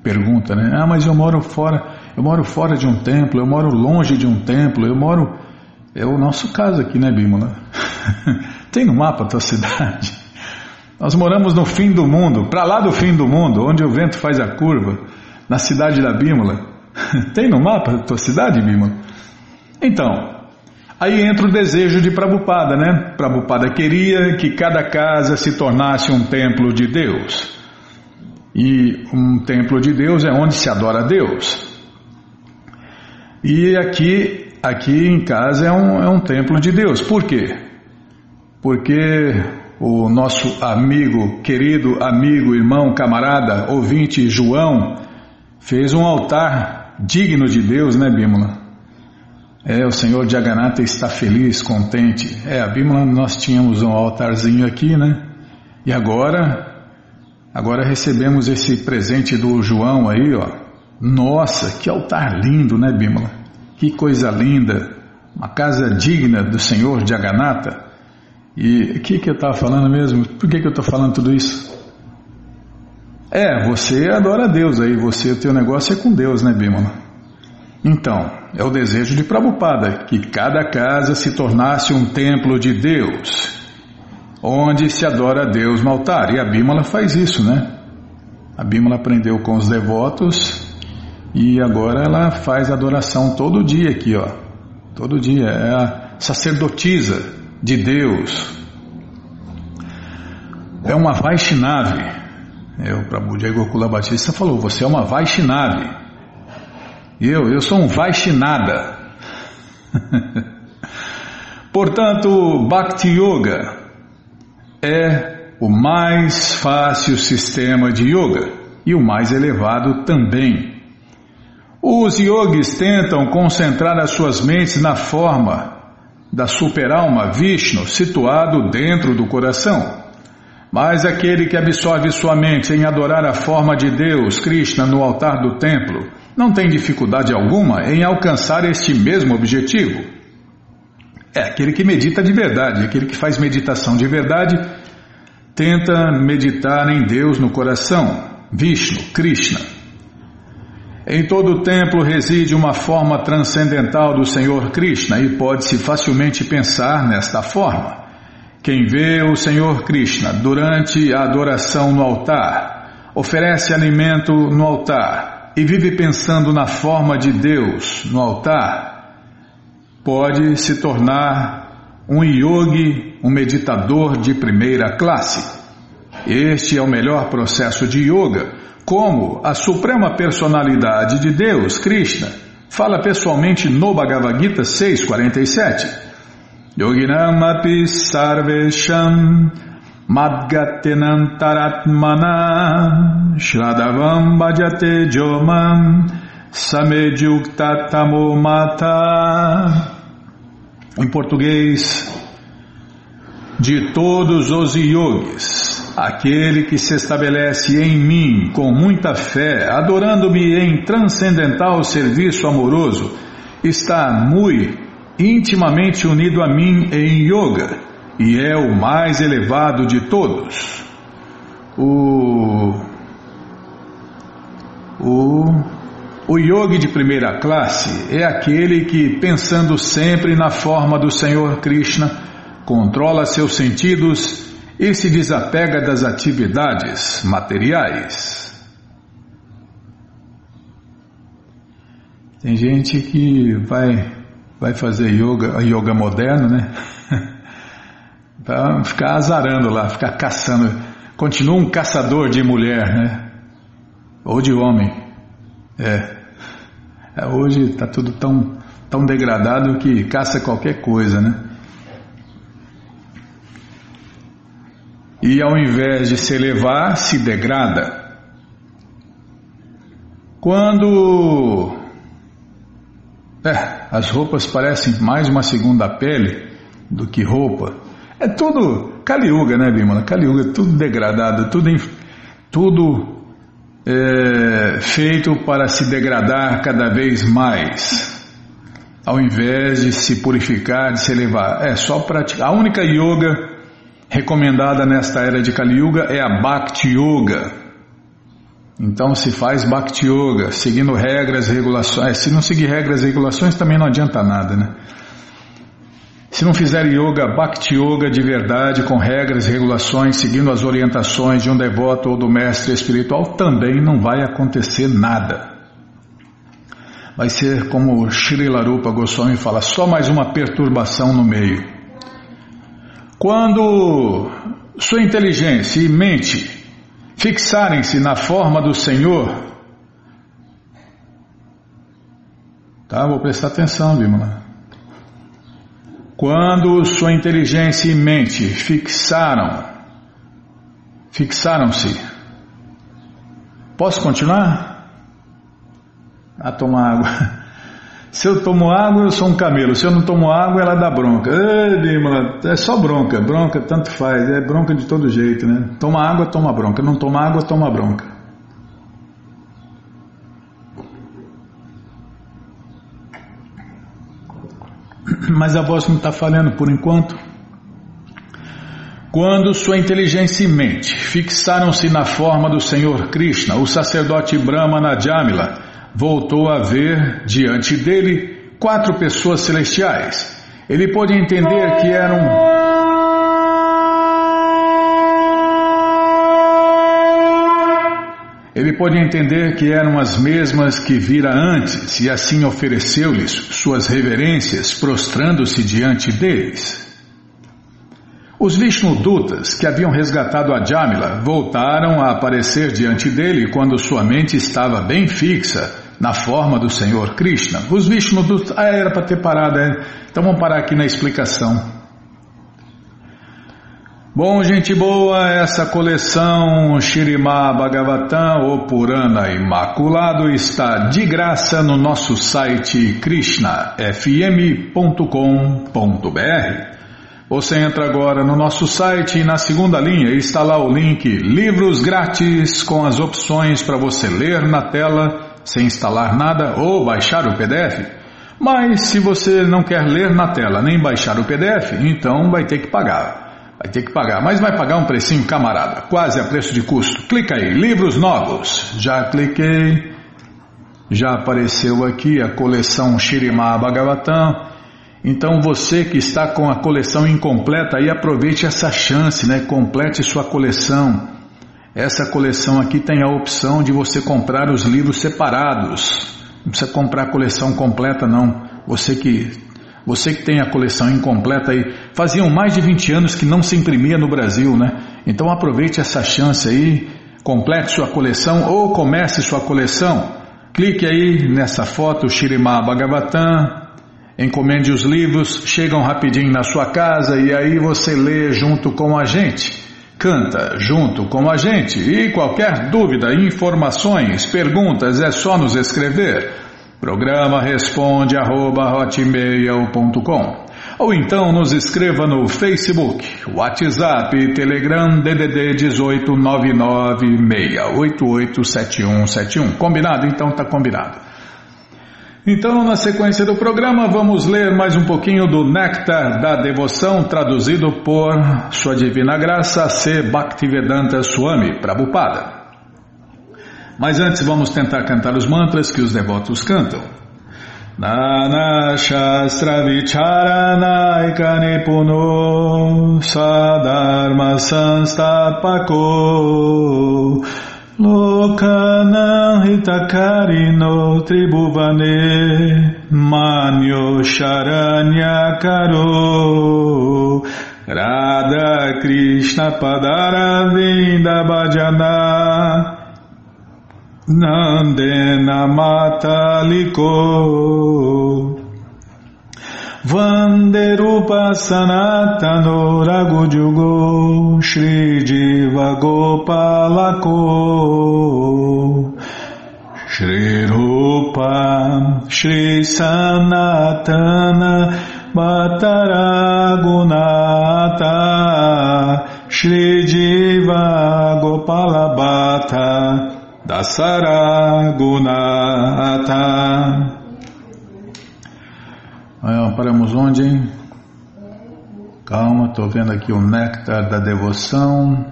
pergunta, né? Ah, mas eu moro fora, eu moro fora de um templo, eu moro longe de um templo, eu moro. É o nosso caso aqui, né, Bímola? <laughs> Tem no mapa a tua cidade? Nós moramos no fim do mundo, para lá do fim do mundo, onde o vento faz a curva, na cidade da Bímola. <laughs> Tem no mapa a tua cidade, Bímola? Então, aí entra o desejo de Prabhupada, né? Prabhupada queria que cada casa se tornasse um templo de Deus. E um templo de Deus é onde se adora a Deus. E aqui, aqui em casa é um, é um templo de Deus. Por quê? Porque o nosso amigo, querido amigo, irmão, camarada, ouvinte João, fez um altar digno de Deus, né, Bímola? É, o Senhor Jagannatha está feliz, contente. É, a Bímola nós tínhamos um altarzinho aqui, né? E agora, agora recebemos esse presente do João aí, ó. Nossa, que altar lindo, né, Bímola? Que coisa linda. Uma casa digna do Senhor Jagannatha. E o que, que eu estava falando mesmo? Por que, que eu estou falando tudo isso? É, você adora Deus aí, você, o teu negócio é com Deus, né, Bimala? Então, é o desejo de Prabhupada que cada casa se tornasse um templo de Deus, onde se adora a Deus no altar. E a Bimala faz isso, né? A Bimala aprendeu com os devotos e agora ela faz adoração todo dia aqui, ó. Todo dia. É a sacerdotisa de Deus. É uma Vaishnave. É, o Prabhu Jai Gokula Batista falou, você é uma Vaishnave. Eu, eu sou um Vaishnada. <laughs> Portanto, Bhakti Yoga é o mais fácil sistema de yoga e o mais elevado também. Os yogis tentam concentrar as suas mentes na forma da superalma Vishnu situado dentro do coração. Mas aquele que absorve sua mente em adorar a forma de Deus, Krishna, no altar do templo, não tem dificuldade alguma em alcançar este mesmo objetivo. É aquele que medita de verdade, aquele que faz meditação de verdade, tenta meditar em Deus no coração, Vishnu, Krishna. Em todo o templo reside uma forma transcendental do Senhor Krishna e pode-se facilmente pensar nesta forma. Quem vê o Senhor Krishna durante a adoração no altar, oferece alimento no altar e vive pensando na forma de Deus no altar, pode se tornar um yogi, um meditador de primeira classe. Este é o melhor processo de yoga como a suprema personalidade de Deus, Krishna, fala pessoalmente no Bhagavad Gita 6.47. Yoginam api sarvesham madgatenantaratmana shradavam bhajate jomam samedjuktatamo mata. Em português, de todos os yogis, Aquele que se estabelece em mim com muita fé, adorando-me em transcendental serviço amoroso, está muito intimamente unido a mim em yoga e é o mais elevado de todos. O o o yogi de primeira classe é aquele que, pensando sempre na forma do Senhor Krishna, controla seus sentidos e se desapega das atividades materiais. Tem gente que vai, vai fazer yoga, yoga moderno, né? <laughs> Para ficar azarando lá, ficar caçando. Continua um caçador de mulher, né? Ou de homem. É. é hoje está tudo tão, tão degradado que caça qualquer coisa, né? e ao invés de se elevar, se degrada. Quando é, as roupas parecem mais uma segunda pele do que roupa, é tudo Kaliuga, né, Bimala? Kaliuga, tudo degradado, tudo, tudo é, feito para se degradar cada vez mais ao invés de se purificar, de se elevar. É só praticar. A única yoga recomendada nesta era de Kali Yuga é a Bhakti Yoga. Então se faz Bhakti Yoga, seguindo regras, regulações. É, se não seguir regras e regulações também não adianta nada, né? Se não fizer yoga, Bhakti Yoga de verdade, com regras e regulações, seguindo as orientações de um devoto ou do mestre espiritual, também não vai acontecer nada. Vai ser como Shri Larupa Goswami fala, só mais uma perturbação no meio. Quando sua inteligência e mente fixarem-se na forma do Senhor, Tá, vou prestar atenção, Bimala. Quando sua inteligência e mente fixaram, fixaram-se. Posso continuar? A tomar água. <laughs> Se eu tomo água, eu sou um camelo. Se eu não tomo água, ela dá bronca. É só bronca. Bronca tanto faz. É bronca de todo jeito, né? Toma água, toma bronca. Não toma água, toma bronca. Mas a voz não está falhando por enquanto. Quando sua inteligência e mente fixaram-se na forma do Senhor Krishna, o sacerdote Brahma Najamila voltou a ver diante dele quatro pessoas celestiais. Ele pôde entender que eram Ele pôde entender que eram as mesmas que vira antes e assim ofereceu-lhes suas reverências, prostrando-se diante deles. Os Vishnudutas, que haviam resgatado a Jamila, voltaram a aparecer diante dele quando sua mente estava bem fixa na forma do Senhor Krishna. Os Vishnu ah, era para ter parado, é. então vamos parar aqui na explicação. Bom, gente boa, essa coleção Shirima Bhagavatam, ou Purana Imaculado, está de graça no nosso site krishnafm.com.br. Você entra agora no nosso site e na segunda linha está lá o link Livros Grátis com as opções para você ler na tela sem instalar nada ou baixar o PDF. Mas se você não quer ler na tela nem baixar o PDF, então vai ter que pagar. Vai ter que pagar, mas vai pagar um precinho camarada, quase a preço de custo. Clica aí, livros novos. Já cliquei. Já apareceu aqui a coleção Shirimá Bhagavatam. Então você que está com a coleção incompleta, aí aproveite essa chance, né? Complete sua coleção. Essa coleção aqui tem a opção de você comprar os livros separados. Não precisa comprar a coleção completa, não. Você que, você que tem a coleção incompleta aí, faziam mais de 20 anos que não se imprimia no Brasil, né? Então aproveite essa chance aí, complete sua coleção ou comece sua coleção. Clique aí nessa foto Shirimá Bhagavatam, encomende os livros, chegam rapidinho na sua casa e aí você lê junto com a gente. Canta junto com a gente e qualquer dúvida, informações, perguntas é só nos escrever. Programa responde arroba, ou então nos escreva no Facebook, WhatsApp, Telegram, DDD 18 996887171. Combinado? Então tá combinado. Então, na sequência do programa, vamos ler mais um pouquinho do Néctar da Devoção, traduzido por Sua Divina Graça C. Bhaktivedanta Swami Prabhupada. Mas antes, vamos tentar cantar os mantras que os devotos cantam. Nana Shastra Vicharanaika Nipuno Sadharma Sanstapako Lokanam hitakarino tribhuvane manyo sharanyakaro Radha Krishna Padaravinda Bhajana Nandena Mataliko. Vanderupa Sanatano Ragujugo Shri Diva Gopalako. Shri Rupa Shri Sanatana Bhattaragunata Shri Diva Gopalabhata Dasaragunata Aí, paramos onde, hein? Calma, estou vendo aqui o néctar da devoção.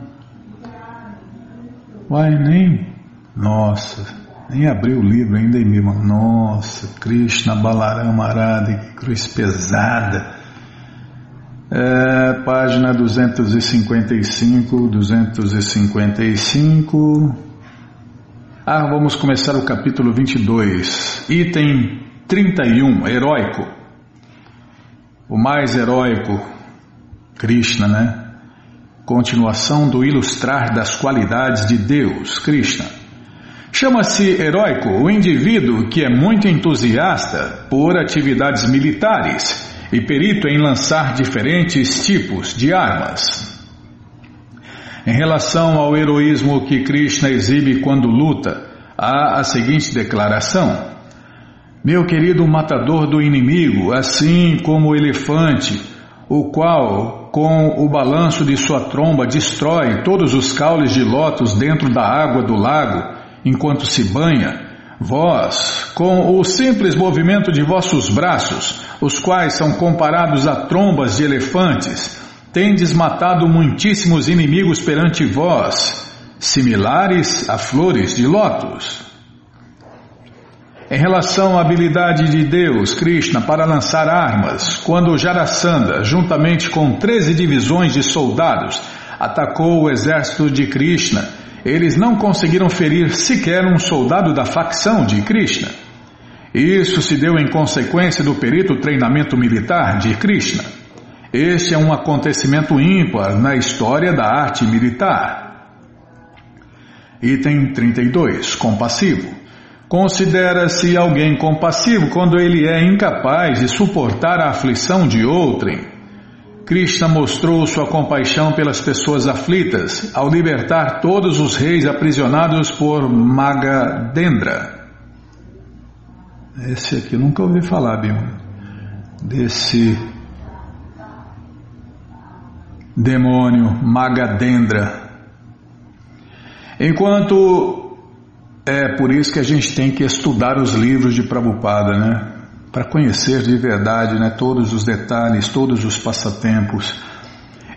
Uai, nem. Nossa, nem abriu o livro ainda em mim. Nossa, Krishna Balarama Arada, que cruz pesada. É, página 255, 255. Ah, vamos começar o capítulo 22, item 31, heróico o mais heróico, Krishna, né? Continuação do ilustrar das qualidades de Deus, Krishna. Chama-se heróico o indivíduo que é muito entusiasta por atividades militares e perito em lançar diferentes tipos de armas. Em relação ao heroísmo que Krishna exibe quando luta, há a seguinte declaração: Meu querido matador do inimigo, assim como o elefante, o qual, com o balanço de sua tromba, destrói todos os caules de lótus dentro da água do lago enquanto se banha, vós, com o simples movimento de vossos braços, os quais são comparados a trombas de elefantes, tendes matado muitíssimos inimigos perante vós, similares a flores de lótus. Em relação à habilidade de Deus, Krishna, para lançar armas, quando Jarasandha, juntamente com treze divisões de soldados, atacou o exército de Krishna, eles não conseguiram ferir sequer um soldado da facção de Krishna. Isso se deu em consequência do perito treinamento militar de Krishna. Este é um acontecimento ímpar na história da arte militar. Item 32. Compassivo. Considera-se alguém compassivo quando ele é incapaz de suportar a aflição de outrem. Krishna mostrou sua compaixão pelas pessoas aflitas ao libertar todos os reis aprisionados por Magadendra. Esse aqui nunca ouvi falar, Bima, desse demônio Magadendra. Enquanto é por isso que a gente tem que estudar os livros de Prabhupada, né? Para conhecer de verdade, né, todos os detalhes, todos os passatempos.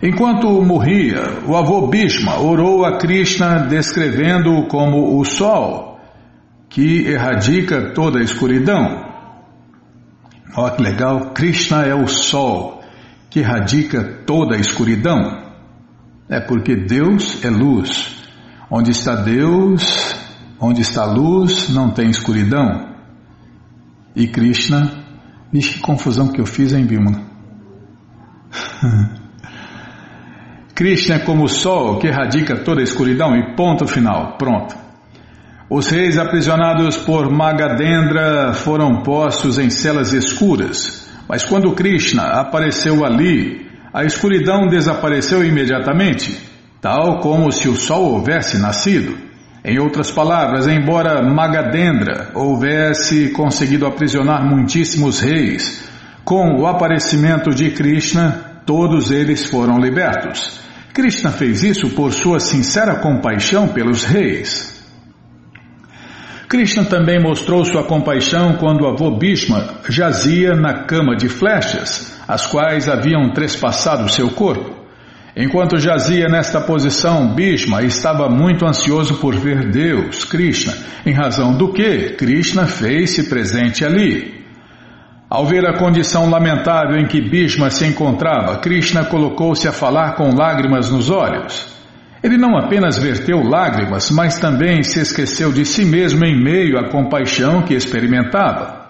Enquanto morria, o avô Bhishma orou a Krishna descrevendo-o como o sol, que erradica toda a escuridão. Olha que legal, Krishna é o sol que radica toda a escuridão? É porque Deus é luz. Onde está Deus, onde está luz, não tem escuridão. E Krishna, vixe que confusão que eu fiz, hein, Bimala? <laughs> Krishna é como o sol que erradica toda a escuridão e ponto final, pronto. Os reis aprisionados por Magadendra foram postos em celas escuras mas quando Krishna apareceu ali, a escuridão desapareceu imediatamente, tal como se o sol houvesse nascido. Em outras palavras, embora Magadendra houvesse conseguido aprisionar muitíssimos reis, com o aparecimento de Krishna, todos eles foram libertos. Krishna fez isso por sua sincera compaixão pelos reis. Krishna também mostrou sua compaixão quando o avô Bhishma jazia na cama de flechas, as quais haviam trespassado seu corpo. Enquanto jazia nesta posição, Bhishma estava muito ansioso por ver Deus, Krishna, em razão do que Krishna fez-se presente ali. Ao ver a condição lamentável em que Bhishma se encontrava, Krishna colocou-se a falar com lágrimas nos olhos. Ele não apenas verteu lágrimas, mas também se esqueceu de si mesmo em meio à compaixão que experimentava.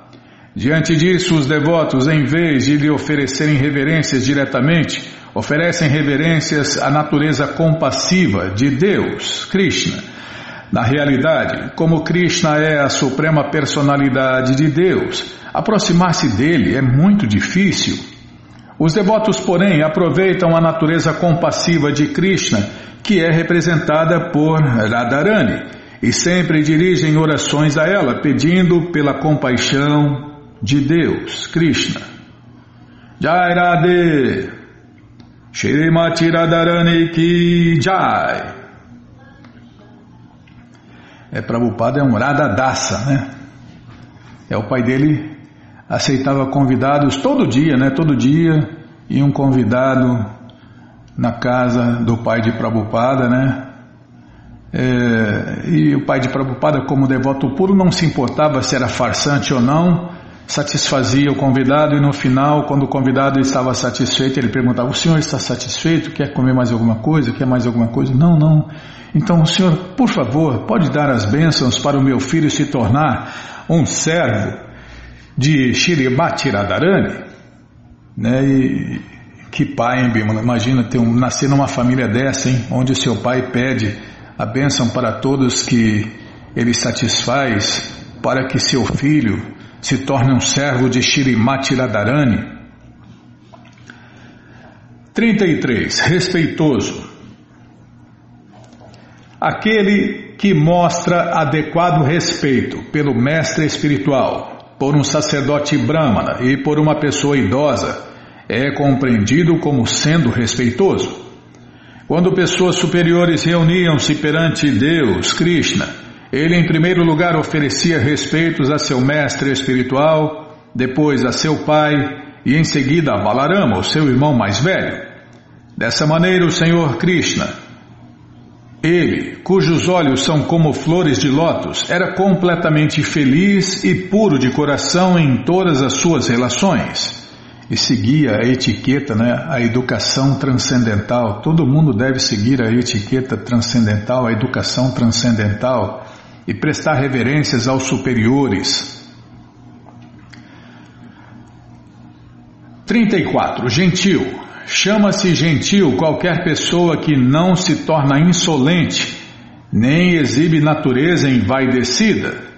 Diante disso, os devotos, em vez de lhe oferecerem reverências diretamente, oferecem reverências à natureza compassiva de Deus, Krishna. Na realidade, como Krishna é a suprema personalidade de Deus, aproximar-se dele é muito difícil. Os devotos, porém, aproveitam a natureza compassiva de Krishna que é representada por Radharani, e sempre dirigem orações a ela, pedindo pela compaixão de Deus, Krishna. Jai Radhe, Shrimati Radharani ki Jai. É, Prabhupada é um Radhadasa, né? É o pai dele aceitava convidados todo dia, né? Todo dia, e um convidado na casa do pai de Prabhupada, né? É, e o pai de Prabhupada, como devoto puro, não se importava se era farsante ou não, satisfazia o convidado e no final, quando o convidado estava satisfeito, ele perguntava: O senhor está satisfeito? Quer comer mais alguma coisa? Quer mais alguma coisa? Não, não. Então, senhor, por favor, pode dar as bênçãos para o meu filho se tornar um servo de Shrimati Radharani? Né? E, que pai, hein, Bimala? Imagina ter um, nascer numa família dessa, hein? Onde o seu pai pede a bênção para todos que ele satisfaz para que seu filho se torne um servo de Shirimati Radharani. 33. Respeitoso. Aquele que mostra adequado respeito pelo mestre espiritual, por um sacerdote brahmana e por uma pessoa idosa é compreendido como sendo respeitoso. Quando pessoas superiores reuniam-se perante Deus, Krishna, ele em primeiro lugar oferecia respeitos a seu mestre espiritual, depois a seu pai e em seguida a Balarama, o seu irmão mais velho. Dessa maneira, o Senhor Krishna, ele, cujos olhos são como flores de lótus, era completamente feliz e puro de coração em todas as suas relações e seguia a etiqueta, né, a educação transcendental. Todo mundo deve seguir a etiqueta transcendental, a educação transcendental e prestar reverências aos superiores. 34. Gentil. Chama-se gentil qualquer pessoa que não se torna insolente, nem exibe natureza envaidecida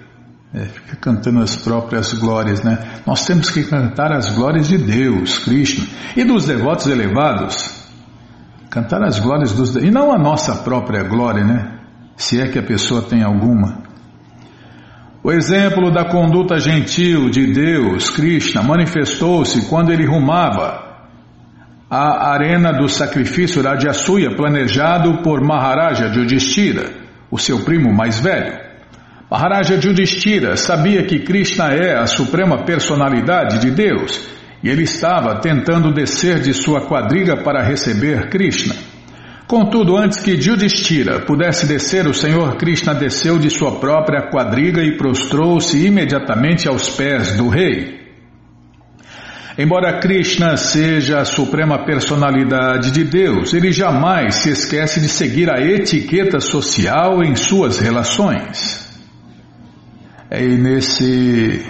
é, fica cantando as próprias glórias, né? Nós temos que cantar as glórias de Deus, Krishna, e dos devotos elevados. Cantar as glórias dos e não a nossa própria glória, né? Se é que a pessoa tem alguma. O exemplo da conduta gentil de Deus, Krishna, manifestou-se quando ele rumava à arena do sacrifício Rajasuya planejado por Maharaja Yudhishthira, o seu primo mais velho. Maharaja Yudhishthira sabia que Krishna é a suprema personalidade de Deus e ele estava tentando descer de sua quadriga para receber Krishna. Contudo, antes que Yudhishthira pudesse descer, o Senhor Krishna desceu de sua própria quadriga e prostrou-se imediatamente aos pés do rei. Embora Krishna seja a suprema personalidade de Deus, ele jamais se esquece de seguir a etiqueta social em suas relações. É, e nesse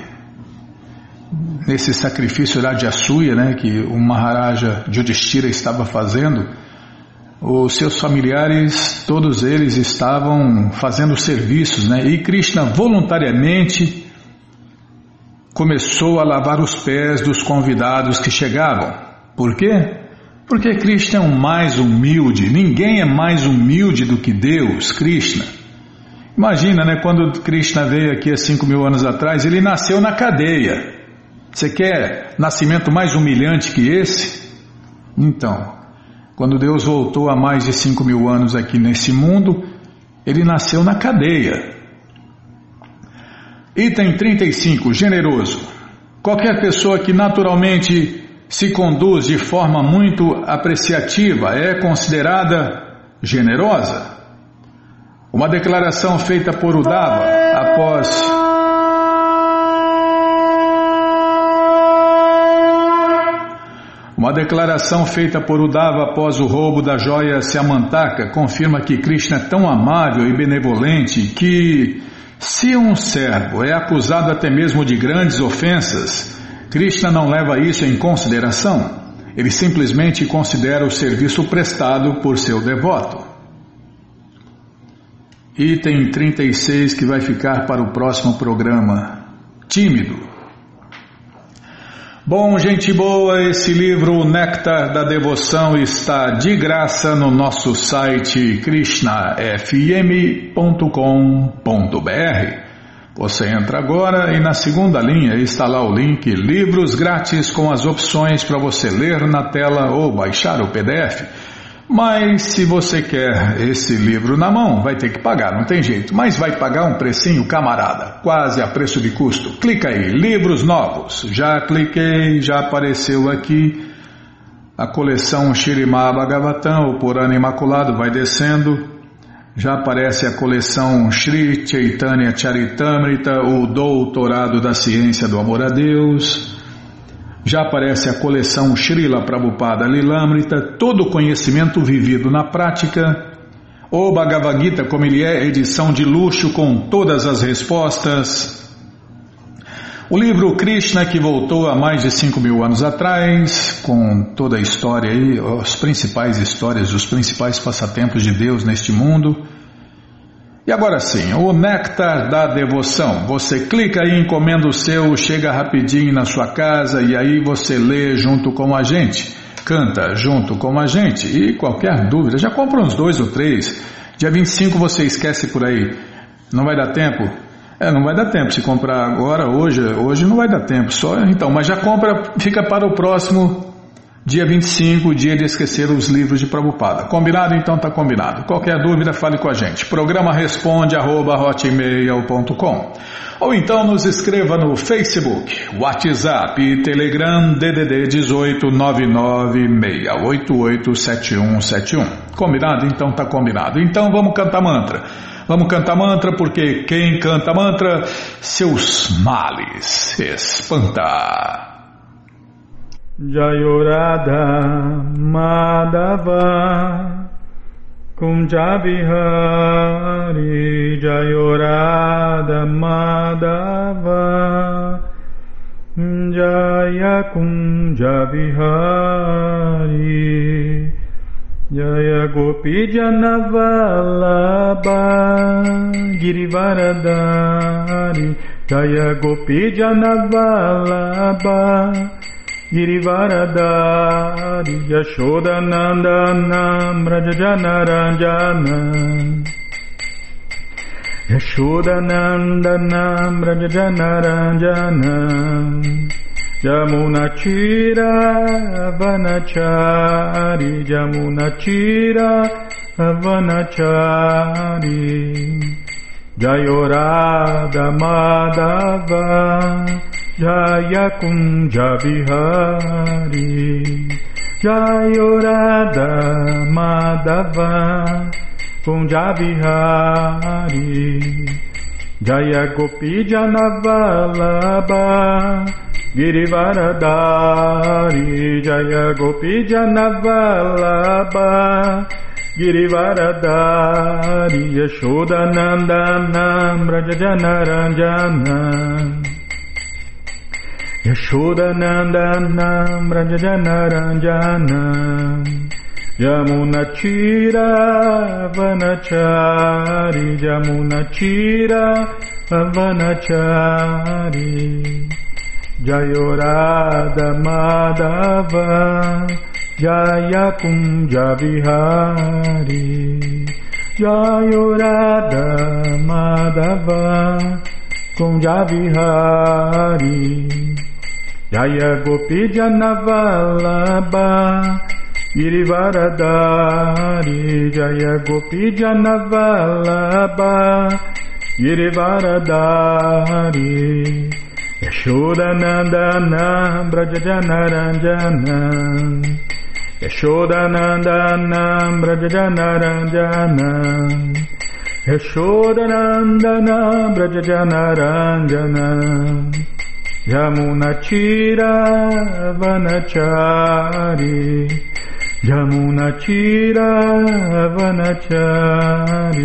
nesse sacrifício lá de Asuya, né, que o Maharaja Yudhishthira estava fazendo, os seus familiares, todos eles estavam fazendo serviços, né, e Krishna voluntariamente começou a lavar os pés dos convidados que chegavam. Por quê? Porque Krishna é o mais humilde, ninguém é mais humilde do que Deus, Krishna. Imagina, né? Quando Krishna veio aqui há 5 mil anos atrás, ele nasceu na cadeia. Você quer nascimento mais humilhante que esse? Então, quando Deus voltou há mais de 5 mil anos aqui nesse mundo, ele nasceu na cadeia. Item 35, generoso. Qualquer pessoa que naturalmente se conduz de forma muito apreciativa é considerada generosa. Uma declaração feita por Udava após Uma declaração feita por Udava após o roubo da joia Siamantaka confirma que Krishna é tão amável e benevolente que, se um servo é acusado até mesmo de grandes ofensas, Krishna não leva isso em consideração. Ele simplesmente considera o serviço prestado por seu devoto. Item 36 que vai ficar para o próximo programa. Tímido. Bom, gente boa, esse livro, o Néctar da Devoção, está de graça no nosso site krishnafm.com.br. Você entra agora e na segunda linha está lá o link Livros Grátis com as opções para você ler na tela ou baixar o PDF. Mas se você quer esse livro na mão, vai ter que pagar, não tem jeito. Mas vai pagar um precinho, camarada, quase a preço de custo. Clica aí, livros novos. Já cliquei, já apareceu aqui a coleção Shirimá Bhagavatam, o Purana Imaculado, vai descendo. Já aparece a coleção Sri Chaitanya Charitamrita, o Doutorado da Ciência do Amor a Deus. Já aparece a coleção Srila Prabhupada Lilamrita, todo o conhecimento vivido na prática. O Bhagavad Gita, como ele é, edição de luxo com todas as respostas. O livro Krishna, que voltou há mais de 5 mil anos atrás, com toda a história aí, as principais histórias, os principais passatempos de Deus neste mundo. E agora sim, o néctar da devoção. Você clica aí, encomenda o seu, chega rapidinho na sua casa e aí você lê junto com a gente, canta junto com a gente. E qualquer dúvida, já compra uns dois ou três. Dia 25 você esquece por aí. Não vai dar tempo? É, não vai dar tempo se comprar agora, hoje, hoje não vai dar tempo. Só então, mas já compra, fica para o próximo Dia 25, dia de esquecer os livros de Prabhupada. Combinado? Então tá combinado. Qualquer dúvida, fale com a gente. Programa responde arroba, Ou então nos escreva no Facebook, WhatsApp e Telegram DDD 18 996887171. Combinado? Então tá combinado. Então vamos cantar mantra. Vamos cantar mantra porque quem canta mantra, seus males espanta. Jayorada Madhava Kunjabihari Jayorada Madhava Jaya Kunjabihari Jaya Gopi Janavalabha Girivaradari Jaya Gopi Janavalabha Girivaradari Yashodanandanam Rajajanaranjanam Yashodanandanam Rajajanaranjanam Yamunachira Vanachari Yamunachira Vanachari Jayorada Madhava Jaya Kunja Vihari Jayorada Madhava Kunja Vihari Jaya Gopi Janavalabha Girivaradari Jaya Gopi Janavalabha Girivaradari Yashodanandana Brajajanaranjana Yashodanandanam Ranjanaranjanam Yamunachira Vanachari Yamunachira Vanachari Jayorada Madhava Jaya Kunja Vihari Jayorada Madhava Kunja Vihari Jaya Gopi Janavalaba Irivaradari Jaya Gopi Janavalaba Irivaradari Yashodanandana Brajajanaranjana. Yashodanandana Braja Janaranjana Yashodanandana Braja Janaranjana Vanachari. Yamunachira Vanachari.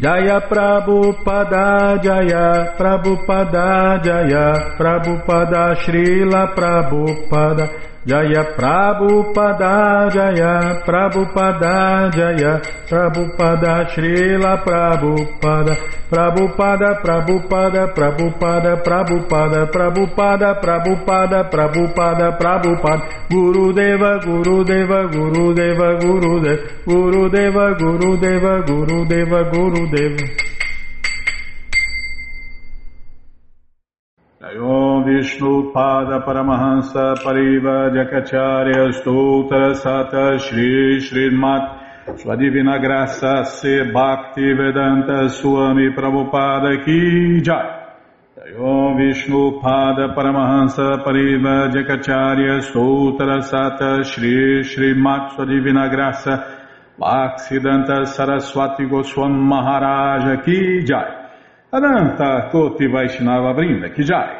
Jaya Prabhupada Jaya Prabhupada Jaya Prabhupada Srila Prabhupada Jaya Prabhupada Jaya Prabhupada Jaya Prabhupada Srila Prabhupada Prabhupada Prabhupada Prabhupada Prabhupada Prabhupada Prabhupada Prabhupada Prabhupada Guru Deva Guru Deva Guru Deva Guru Deva Guru विष्णुपादपरमहंस परिव जकचार्यस्तोतर Shri Shri Mat Sua divina graça, se Bhakti Vedanta Swami Prabhupada Ki Jai. Om Vishnu Pada Paramahansa Pariva Jakacharya Sutra Sata Shri Shri Sua Divina Graça Bhaksidanta Saraswati Goswam Maharaja Ki Jai. Adanta Koti Vaishnava Brinda Ki Jai.